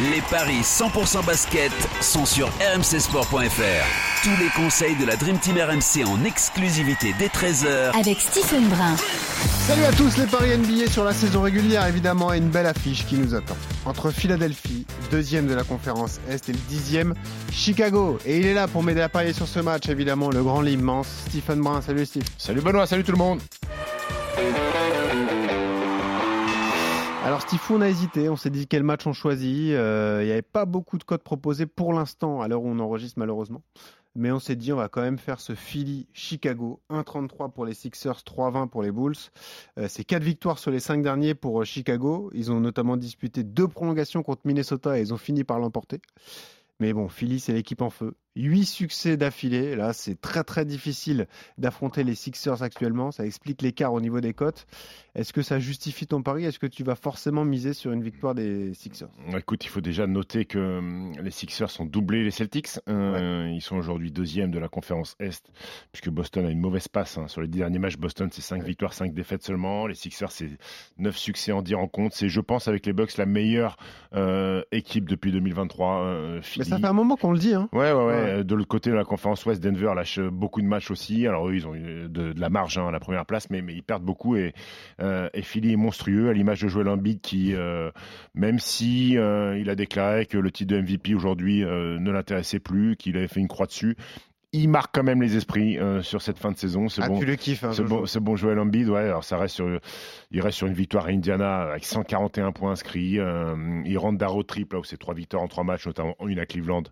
Les paris 100% basket sont sur rmcsport.fr. Tous les conseils de la Dream Team RMC en exclusivité dès 13h avec Stephen Brun. Salut à tous les paris NBA sur la saison régulière évidemment et une belle affiche qui nous attend. Entre Philadelphie, deuxième de la conférence Est et le dixième, Chicago. Et il est là pour m'aider à parier sur ce match évidemment le grand l'immense Stephen Brun. Salut Steve. Salut Benoît, salut tout le monde. Alors Stifou, on a hésité, on s'est dit quel match on choisit. Euh, il n'y avait pas beaucoup de codes proposés pour l'instant, à l'heure où on enregistre malheureusement. Mais on s'est dit on va quand même faire ce Philly-Chicago. 1,33 pour les Sixers, 3,20 pour les Bulls. Euh, c'est 4 victoires sur les 5 derniers pour euh, Chicago. Ils ont notamment disputé deux prolongations contre Minnesota et ils ont fini par l'emporter. Mais bon, Philly, c'est l'équipe en feu. 8 succès d'affilée. Là, c'est très très difficile d'affronter les Sixers actuellement. Ça explique l'écart au niveau des cotes. Est-ce que ça justifie ton pari? Est-ce que tu vas forcément miser sur une victoire des Sixers? Écoute, il faut déjà noter que hum, les Sixers sont doublés les Celtics. Euh, ils sont aujourd'hui deuxième de la conférence Est, puisque Boston a une mauvaise passe. Hein. Sur les dix derniers matchs, Boston, c'est 5 victoires, 5 défaites seulement. Les Sixers, c'est 9 succès en 10 rencontres. C'est, je pense, avec les Bucks, la meilleure euh, équipe depuis 2023. Euh, Mais ça fait un moment qu'on le dit. Hein. Ouais, ouais, ouais. Euh, de l'autre côté de la conférence Ouest, Denver lâche beaucoup de matchs aussi. Alors eux, ils ont de, la marge hein, à la première place, mais, mais ils perdent beaucoup. Et, euh, et Philly est monstrueux, à l'image de Joel Embiid qui, euh, même si il a déclaré que le titre de MVP aujourd'hui ne l'intéressait plus, qu'il avait fait une croix dessus, il marque quand même les esprits sur cette fin de saison. C'est ah, bon, tu le kiffes, hein, ce, bon, bon Joel Embiid, ouais. Alors ça reste sur, il reste sur une victoire à Indiana avec 141 points inscrits. il rentre d'un road trip là où c'est trois victoires en trois matchs, notamment une à Cleveland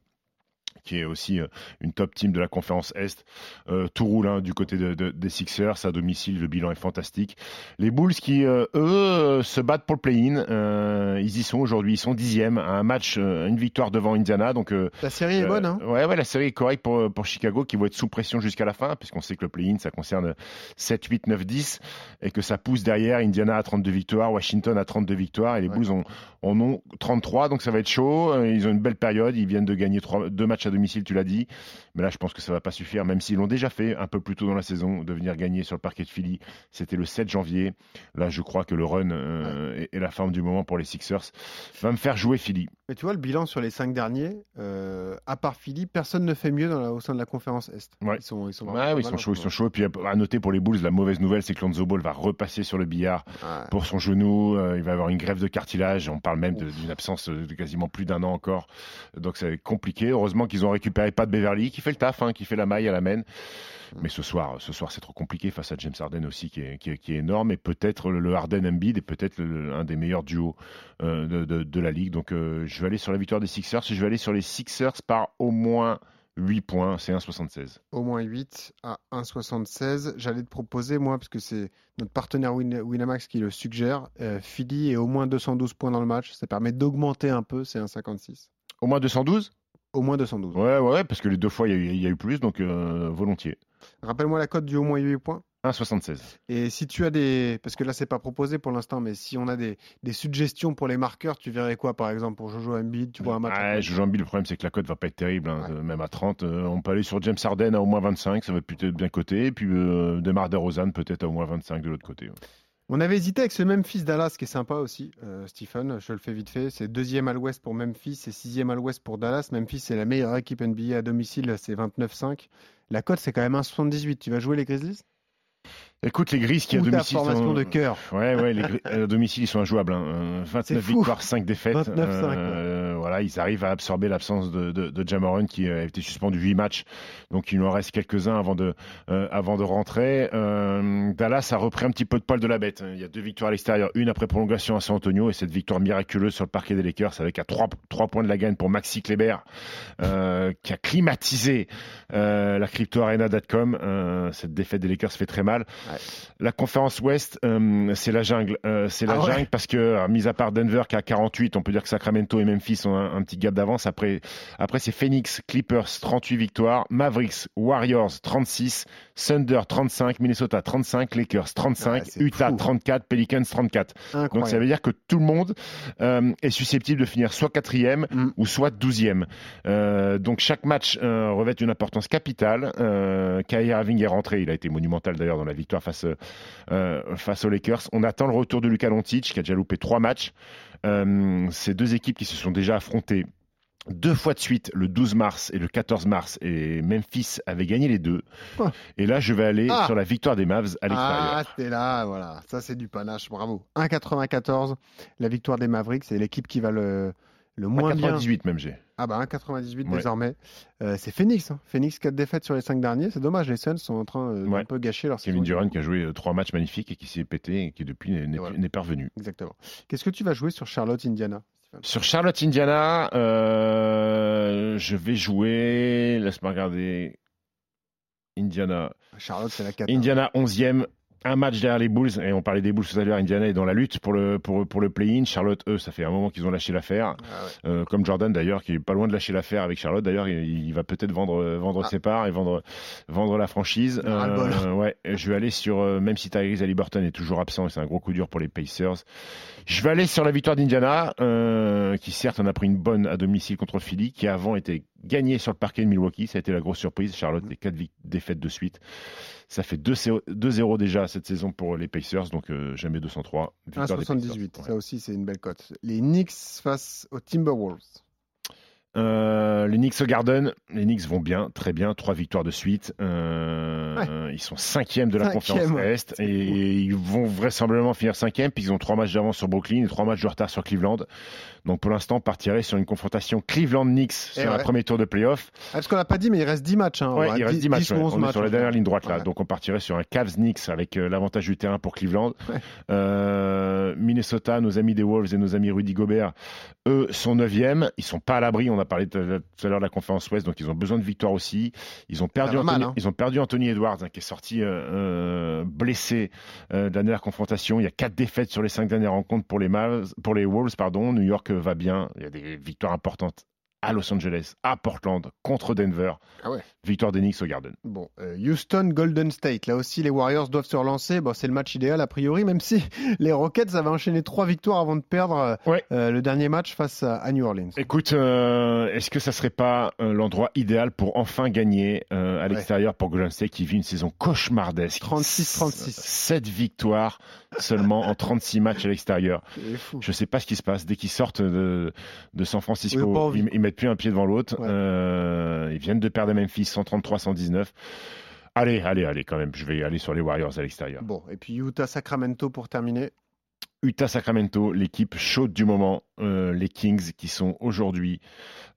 qui est aussi euh, une top team de la conférence Est. Euh, tout roule hein, du côté des Sixers, à domicile, le bilan est fantastique. Les Bulls qui, euh, eux, se battent pour le play-in. ils y sont aujourd'hui, ils sont dixièmes, un match, une victoire devant Indiana. Donc, la série est bonne. Hein ouais, ouais, la série est correcte pour, pour Chicago, qui vont être sous pression jusqu'à la fin, puisqu'on sait que le play-in, ça concerne 7, 8, 9, 10, et que ça pousse derrière. Indiana à 32 victoires, Washington à 32 victoires, et les Bulls ont, en ont 33, donc ça va être chaud. Ils ont une belle période, ils viennent de gagner deux matchs à domicile, tu l'as dit. Mais là, je pense que ça va pas suffire, même s'ils l'ont déjà fait un peu plus tôt dans la saison, de venir gagner sur le parquet de Philly. C'était le 7 janvier. Là, je crois que le run euh, est, la forme du moment pour les Sixers. Va me faire jouer Philly. Mais tu vois, le bilan sur les cinq derniers, euh, à part Philly, personne ne fait mieux dans au sein de la conférence Est. Ils sont, ils sont, ils sont chauds, ils sont chauds. Et puis à noter pour les Bulls, la mauvaise nouvelle, c'est que Lonzo Ball va repasser sur le billard pour son genou. Euh, il va avoir une grève de cartilage. On parle même d'une absence de quasiment plus d'un an encore. Donc c'est compliqué. Heureusement qu'ils ont récupéré Pat Beverly, qui fait le taf, hein, qui fait la maille à la maine. Mais ce soir, ce soir, c'est trop compliqué face à James Harden aussi, qui est, qui est, énorme, et peut-être le Harden Embiid est peut-être un des meilleurs duos euh, de, de, la ligue. Donc, euh, je vais aller sur la victoire des Sixers. Je vais aller sur les Sixers par au moins 8 points, c'est 1,76. Au moins 8 à 1,76. J'allais te proposer, moi, parce que c'est notre partenaire Winamax qui le suggère, euh, Philly est au moins 212 points dans le match. Ça permet d'augmenter un peu, c'est 1,56. Au moins 212 Au moins 212. Ouais, ouais, parce que les deux fois, il y, a eu plus, donc volontiers. Rappelle-moi la cote du au moins 8 points. 1,76. Et si tu as des. Parce que là, c'est pas proposé pour l'instant, mais si on a des, des, suggestions pour les marqueurs, tu verrais quoi par exemple pour Jojo Embiid Tu vois un match Jojo Embiid, le problème, c'est que la cote va pas être terrible. Hein, même à 30. Euh, on peut aller sur James Harden à au moins 25, ça va peut-être bien coté. Et puis euh, Demar DeRozan, peut-être à au moins 25 de l'autre côté. On avait hésité avec ce Memphis Dallas qui est sympa aussi, euh, Stephen. Je le fais vite fait. C'est deuxième à l'ouest pour Memphis et sixième à l'ouest pour Dallas. Memphis, c'est la meilleure équipe NBA à domicile, c'est 29-5. La cote, c'est quand même 1,78. Tu vas jouer les Grizzlies? Écoute, les Grises qui à domicile. formation de cœur. Ouais, ouais, les à domicile, ils sont injouables. Hein. 29 victoires, 5 défaites. 29, euh, voilà, ils arrivent à absorber l'absence de, de, de Jamoran qui a été suspendu 8 matchs. Donc, il nous en reste quelques-uns avant de, euh, avant de rentrer. Euh, Dallas a repris un petit peu de poil de la bête. Il y a deux victoires à l'extérieur, une après prolongation à San Antonio et cette victoire miraculeuse sur le parquet des Lakers avec à 3, 3 points de la gagne pour Maxi Kleber euh, qui a climatisé euh, la crypto arena.com. Euh, cette défaite des Lakers fait très mal. La conférence Ouest, euh, c'est la jungle. Euh, c'est la ah jungle parce que, mis à part Denver qui a 48, on peut dire que Sacramento et Memphis ont un, petit gap d'avance. Après, après c'est Phoenix, Clippers, 38 victoires, Mavericks, Warriors, 36, Thunder, 35, Minnesota, 35, Lakers, 35, ah Utah, 34, Pelicans, 34. Donc ça veut dire que tout le monde euh, est susceptible de finir soit quatrième mm. ou soit douzième. donc chaque match revêt une importance capitale. Kyrie Irving est rentré, il a été monumental d'ailleurs dans la victoire face, face aux Lakers. On attend le retour de Luka Doncic qui a déjà loupé trois matchs. ces deux équipes qui se sont déjà affrontées deux fois de suite, le 12 mars et le 14 mars, et Memphis avait gagné les deux. Oh. Et là, je vais aller ah. sur la victoire des Mavs à l'extérieur. Ah, c'est là, voilà. Ça, c'est du panache, bravo. 1,94, la victoire des Mavericks, c'est l'équipe qui va le, le moins 1,98 même j'ai. Ah bah 1,98 désormais. Euh, c'est Phoenix. Hein. Phoenix, 4 défaites sur les 5 derniers. C'est dommage, les Suns sont en train euh, d'un peu gâcher leur Kevin Durant qui a joué 3 euh, matchs magnifiques et qui s'est pété et qui depuis n'est pas revenu. Exactement. Qu'est-ce que tu vas jouer sur Charlotte, Indiana sur Charlotte Indiana, euh, je vais jouer. Laisse-moi regarder. Indiana. Charlotte, c'est la 4. Indiana 11e, un match derrière les Bulls, et on parlait des Bulls tout à l'heure, Indiana est dans la lutte pour le, pour, pour le play-in. Charlotte, eux, ça fait un moment qu'ils ont lâché l'affaire. Ah euh, comme Jordan d'ailleurs, qui est pas loin de lâcher l'affaire avec Charlotte. D'ailleurs, il, va peut-être vendre, vendre ah. ses parts et vendre, vendre la franchise. Euh, ouais, je vais aller sur, euh, même si Tyrese Haliburton est toujours absent et c'est un gros coup dur pour les Pacers, je vais aller sur la victoire d'Indiana, qui certes en a pris une bonne à domicile contre Philly, qui avant était gagné sur le parquet de Milwaukee. Ça a été la grosse surprise. Charlotte, les quatre défaites de suite. Ça fait 2-0 déjà cette saison pour les Pacers, donc euh, jamais 203. 1,78, ça aussi c'est une belle cote. Les Knicks face aux Timberwolves. Euh, les Knicks au Garden, les Knicks vont bien, très bien, trois victoires de suite. Euh, ils sont cinquièmes de la conférence Est et ils vont vraisemblablement finir cinquième. Puis ils ont trois matchs d'avance sur Brooklyn et trois matchs de retard sur Cleveland. Donc pour l'instant, on partirait sur une confrontation Cleveland-Knicks sur le premier tour de playoff. Ah, parce qu'on l'a pas dit, mais il reste 10 matchs. Hein, il reste 10, matchs. on est sur la dernière ligne droite là. Donc on partirait sur un Cavs-Knicks avec euh, l'avantage du terrain pour Cleveland. Minnesota, nos amis des Wolves et nos amis Rudy Gobert, eux sont neuvièmes. Ils sont pas à l'abri. On a parlé tout à l'heure de la conférence Ouest, donc ils ont besoin de victoire aussi. Ils ont perdu, Anthony, hein. ils ont perdu Anthony Edwards, hein, qui est sorti euh, euh, blessé euh, de la dernière confrontation. Il y a quatre défaites sur les cinq dernières rencontres pour les, Mavs, pour les Wolves. Pardon. New York va bien. Il y a des victoires importantes à Los Angeles, à Portland, contre Denver. Ah ouais. Victoire d'Enix au Garden. Bon, euh, Houston, Golden State. Là aussi, les Warriors doivent se relancer. Bon, c'est le match idéal a priori, même si les Rockets avaient enchaîné trois victoires avant de perdre euh, euh, le dernier match face à, New Orleans. Écoute, est-ce que ça serait pas l'endroit idéal pour enfin gagner à l'extérieur pour Golden State qui vit une saison cauchemardesque? 36-36. 7 victoires seulement en 36 matchs à l'extérieur. Je ne sais pas ce qui se passe. Dès qu'ils sortent de, de San Francisco, ils, mettent plus un pied devant l'autre. Euh, ils viennent de perdre Memphis 133-119. Allez, allez, allez, quand même. Je vais aller sur les Warriors à l'extérieur. Bon, et puis Utah-Sacramento pour terminer. Utah-Sacramento, l'équipe chaude du moment. Euh, les Kings qui sont aujourd'hui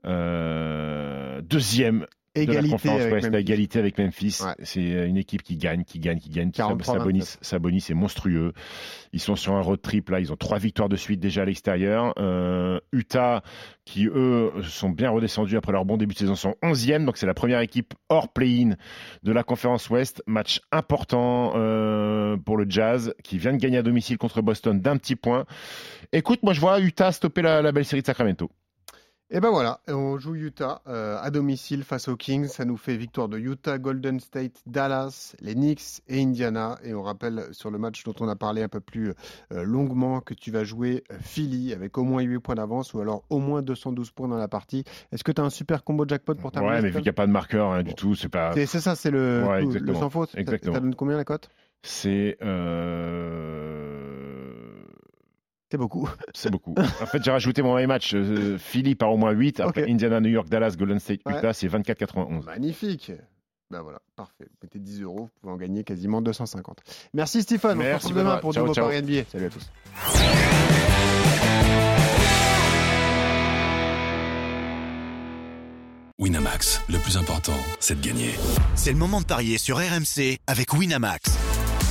euh, deuxième égalité avec égalité avec Memphis. C'est une équipe qui gagne, qui gagne, qui gagne. Sabonis, Sabonis est monstrueux. Ils sont sur un road trip là. Ils ont trois victoires de suite déjà à l'extérieur. Euh, Utah, qui eux sont bien redescendus après leur bon début de saison, sont 11e. Donc c'est la première équipe hors play-in de la conférence Ouest. Match important euh, pour le Jazz qui vient de gagner à domicile contre Boston d'un petit point. Écoute, moi je vois Utah stopper la belle série de Sacramento. Et ben voilà, on joue Utah euh, à domicile face aux Kings. Ça nous fait victoire de Utah, Golden State, Dallas, les Knicks et Indiana. Et on rappelle sur le match dont on a parlé un peu plus euh, longuement que tu vas jouer euh, Philly avec au moins 8 points d'avance ou alors au moins 212 points dans la partie. Est-ce que tu as un super combo jackpot pour terminer Ouais, mais vu qu'il n'y a pas de marqueur hein, du tout, c'est pas. C'est ça, c'est le, le, sans faute. Exactement. Ça donne combien la cote? C'est. C'est beaucoup. C'est beaucoup. En fait, j'ai rajouté mon match euh, Philly par au moins 8. Après Indiana, New York, Dallas, Golden State, Utah, c'est 24,91. Magnifique. Ben voilà, parfait. Vous mettez 10 euros, vous pouvez en gagner quasiment 250. Merci Stéphane. Merci on se retrouve demain pour ciao, nouveau Paris NBA. Salut à tous. Winamax, le plus important, c'est de gagner. C'est le moment de parier sur RMC avec Winamax.